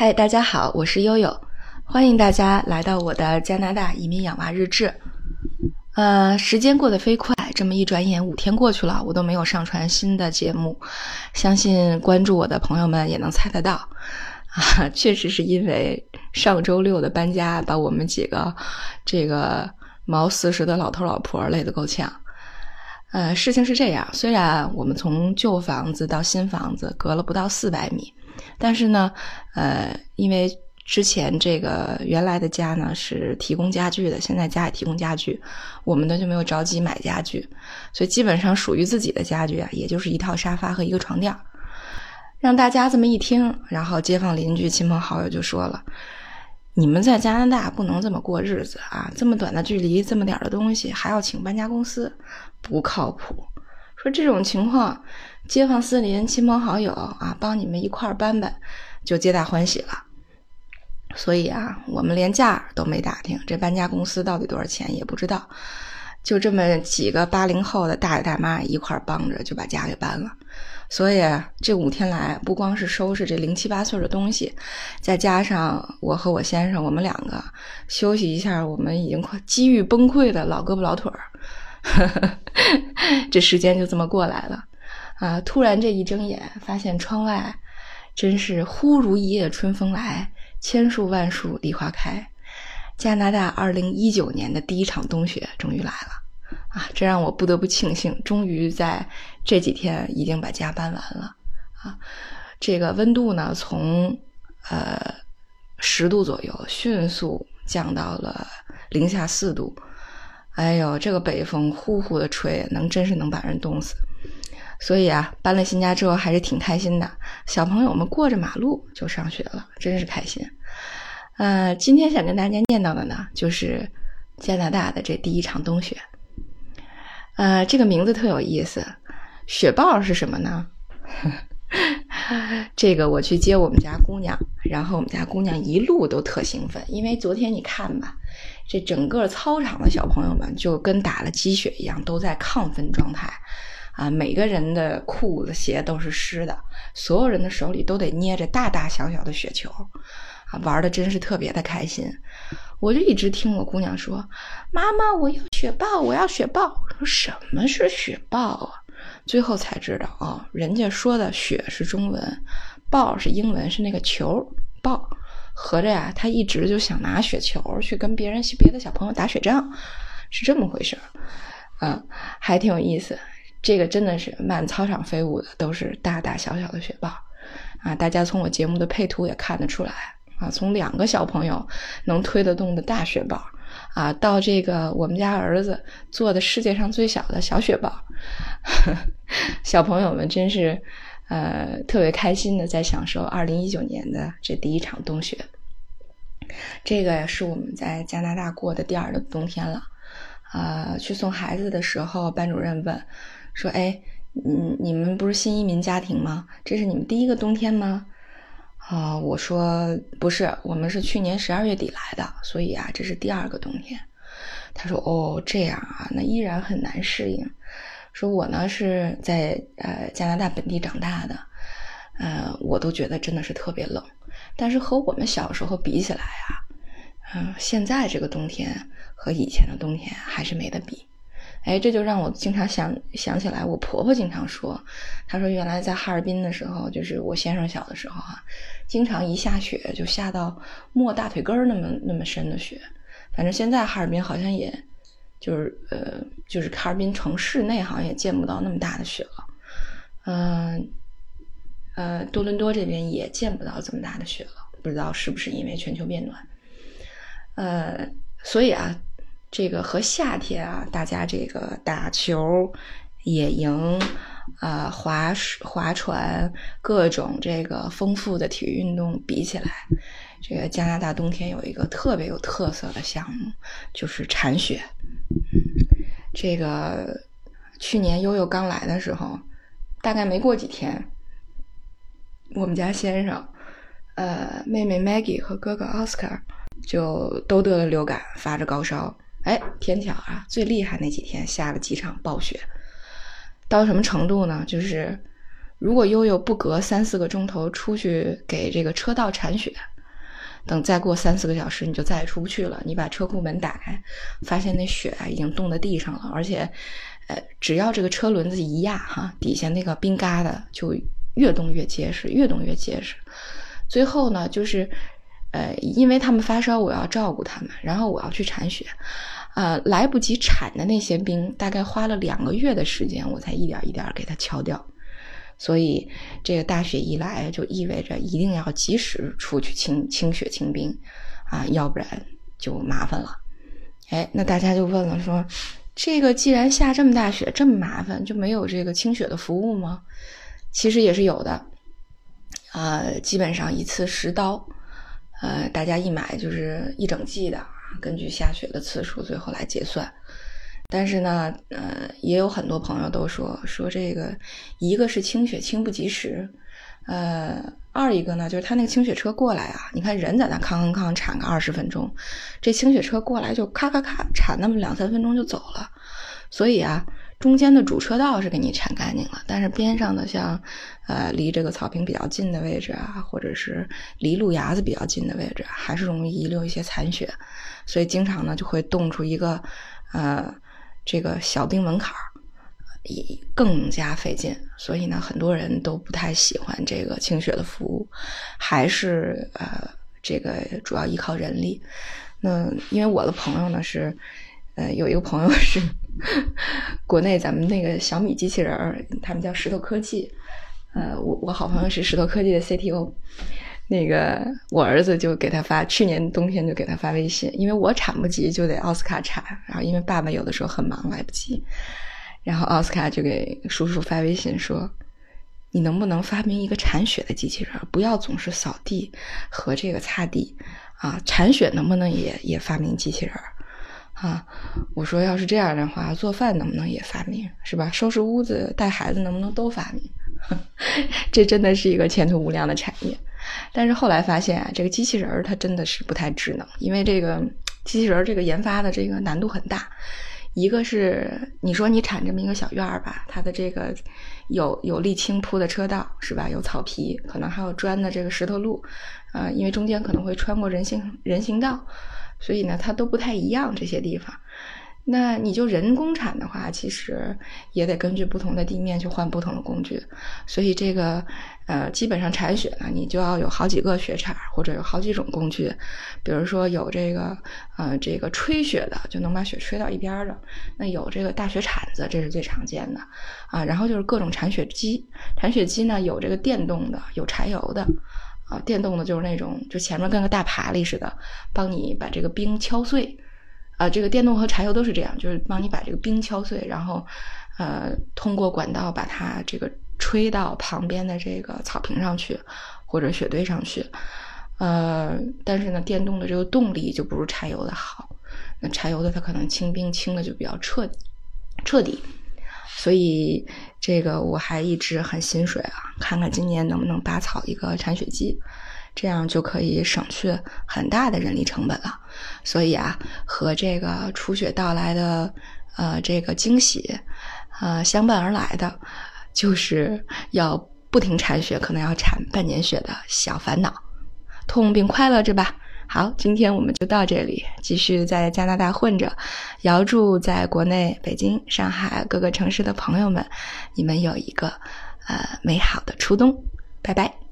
嗨，大家好，我是悠悠，欢迎大家来到我的加拿大移民养娃日志。呃，时间过得飞快，这么一转眼五天过去了，我都没有上传新的节目。相信关注我的朋友们也能猜得到，啊，确实是因为上周六的搬家，把我们几个这个毛四十的老头老婆累得够呛。呃，事情是这样，虽然我们从旧房子到新房子隔了不到四百米。但是呢，呃，因为之前这个原来的家呢是提供家具的，现在家也提供家具，我们呢就没有着急买家具，所以基本上属于自己的家具啊，也就是一套沙发和一个床垫。让大家这么一听，然后街坊邻居、亲朋好友就说了：“你们在加拿大不能这么过日子啊！这么短的距离，这么点的东西，还要请搬家公司，不靠谱。”说这种情况。街坊四邻、亲朋好友啊，帮你们一块儿搬搬，就皆大欢喜了。所以啊，我们连价都没打听，这搬家公司到底多少钱也不知道。就这么几个八零后的大爷大妈一块儿帮着，就把家给搬了。所以这五天来，不光是收拾这零七八碎的东西，再加上我和我先生，我们两个休息一下，我们已经快机遇崩溃的老胳膊老腿儿，这时间就这么过来了。啊！突然这一睁眼，发现窗外真是忽如一夜春风来，千树万树梨花开。加拿大二零一九年的第一场冬雪终于来了啊！这让我不得不庆幸，终于在这几天已经把家搬完了啊！这个温度呢，从呃十度左右迅速降到了零下四度。哎呦，这个北风呼呼的吹，能真是能把人冻死。所以啊，搬了新家之后还是挺开心的。小朋友们过着马路就上学了，真是开心。呃，今天想跟大家念叨的呢，就是加拿大的这第一场冬雪。呃，这个名字特有意思，雪豹是什么呢？这个我去接我们家姑娘，然后我们家姑娘一路都特兴奋，因为昨天你看吧，这整个操场的小朋友们就跟打了鸡血一样，都在亢奋状态。啊，每个人的裤子鞋都是湿的，所有人的手里都得捏着大大小小的雪球，啊，玩的真是特别的开心。我就一直听我姑娘说：“妈妈，我要雪豹，我要雪豹。”说什么是雪豹啊？最后才知道啊，人家说的雪是中文，豹是英文，是那个球豹。合着呀，他一直就想拿雪球去跟别人别的小朋友打雪仗，是这么回事儿。嗯，还挺有意思。这个真的是满操场飞舞的都是大大小小的雪豹，啊！大家从我节目的配图也看得出来啊，从两个小朋友能推得动的大雪豹，啊，到这个我们家儿子做的世界上最小的小雪豹，小朋友们真是呃特别开心的在享受二零一九年的这第一场冬雪。这个是我们在加拿大过的第二个冬天了，啊，去送孩子的时候，班主任问。说哎，嗯，你们不是新移民家庭吗？这是你们第一个冬天吗？啊，我说不是，我们是去年十二月底来的，所以啊，这是第二个冬天。他说哦，这样啊，那依然很难适应。说我呢是在呃加拿大本地长大的，呃，我都觉得真的是特别冷。但是和我们小时候比起来啊，嗯，现在这个冬天和以前的冬天还是没得比。哎，这就让我经常想想起来，我婆婆经常说，她说原来在哈尔滨的时候，就是我先生小的时候啊，经常一下雪就下到没大腿根儿那么那么深的雪。反正现在哈尔滨好像也，就是呃，就是哈尔滨城市内好像也见不到那么大的雪了。嗯，呃，多伦多这边也见不到这么大的雪了，不知道是不是因为全球变暖。呃，所以啊。这个和夏天啊，大家这个打球、野营、啊划划船，各种这个丰富的体育运动比起来，这个加拿大冬天有一个特别有特色的项目，就是铲雪。这个去年悠悠刚来的时候，大概没过几天，我们家先生、呃妹妹 Maggie 和哥哥 Oscar 就都得了流感，发着高烧。哎，天巧啊！最厉害那几天下了几场暴雪，到什么程度呢？就是如果悠悠不隔三四个钟头出去给这个车道铲雪，等再过三四个小时，你就再也出不去了。你把车库门打开，发现那雪啊已经冻在地上了，而且，呃，只要这个车轮子一压，哈，底下那个冰疙瘩就越冻越结实，越冻越结实。最后呢，就是，呃，因为他们发烧，我要照顾他们，然后我要去铲雪，呃，来不及铲的那些冰，大概花了两个月的时间，我才一点一点给它敲掉。所以，这个大雪一来，就意味着一定要及时出去清清雪清冰，啊，要不然就麻烦了。哎，那大家就问了，说这个既然下这么大雪，这么麻烦，就没有这个清雪的服务吗？其实也是有的，呃，基本上一次十刀，呃，大家一买就是一整季的，根据下雪的次数，最后来结算。但是呢，呃，也有很多朋友都说说这个，一个是清雪清不及时，呃，二一个呢就是他那个清雪车过来啊，你看人在那吭吭吭铲个二十分钟，这清雪车过来就咔咔咔铲那么两三分钟就走了，所以啊，中间的主车道是给你铲干净了，但是边上的像，呃，离这个草坪比较近的位置啊，或者是离路牙子比较近的位置，还是容易遗留一些残雪，所以经常呢就会冻出一个，呃。这个小冰门槛儿，也更加费劲，所以呢，很多人都不太喜欢这个清雪的服务，还是呃，这个主要依靠人力。那因为我的朋友呢是，呃，有一个朋友是 国内咱们那个小米机器人，他们叫石头科技，呃，我我好朋友是石头科技的 CTO。那个我儿子就给他发，去年冬天就给他发微信，因为我铲不及，就得奥斯卡铲。然后因为爸爸有的时候很忙，来不及。然后奥斯卡就给叔叔发微信说：“你能不能发明一个铲雪的机器人？不要总是扫地和这个擦地啊！铲雪能不能也也发明机器人？啊？”我说：“要是这样的话，做饭能不能也发明？是吧？收拾屋子、带孩子能不能都发明？这真的是一个前途无量的产业。”但是后来发现啊，这个机器人儿它真的是不太智能，因为这个机器人儿这个研发的这个难度很大。一个是你说你铲这么一个小院儿吧，它的这个有有沥青铺的车道是吧？有草皮，可能还有砖的这个石头路，呃，因为中间可能会穿过人行人行道，所以呢它都不太一样这些地方。那你就人工铲的话，其实也得根据不同的地面去换不同的工具，所以这个呃，基本上铲雪呢，你就要有好几个雪铲或者有好几种工具，比如说有这个呃这个吹雪的，就能把雪吹到一边的，那有这个大雪铲子，这是最常见的。啊，然后就是各种铲雪机，铲雪机呢有这个电动的，有柴油的啊，电动的就是那种就前面跟个大爬犁似的，帮你把这个冰敲碎。啊，这个电动和柴油都是这样，就是帮你把这个冰敲碎，然后，呃，通过管道把它这个吹到旁边的这个草坪上去，或者雪堆上去。呃，但是呢，电动的这个动力就不如柴油的好。那柴油的它可能清冰清的就比较彻底彻底，所以这个我还一直很心水啊，看看今年能不能拔草一个铲雪机。这样就可以省去很大的人力成本了，所以啊，和这个初雪到来的呃这个惊喜，呃相伴而来的，就是要不停铲雪，可能要铲半年雪的小烦恼，痛并快乐着吧。好，今天我们就到这里，继续在加拿大混着。遥祝在国内北京、上海各个城市的朋友们，你们有一个呃美好的初冬，拜拜。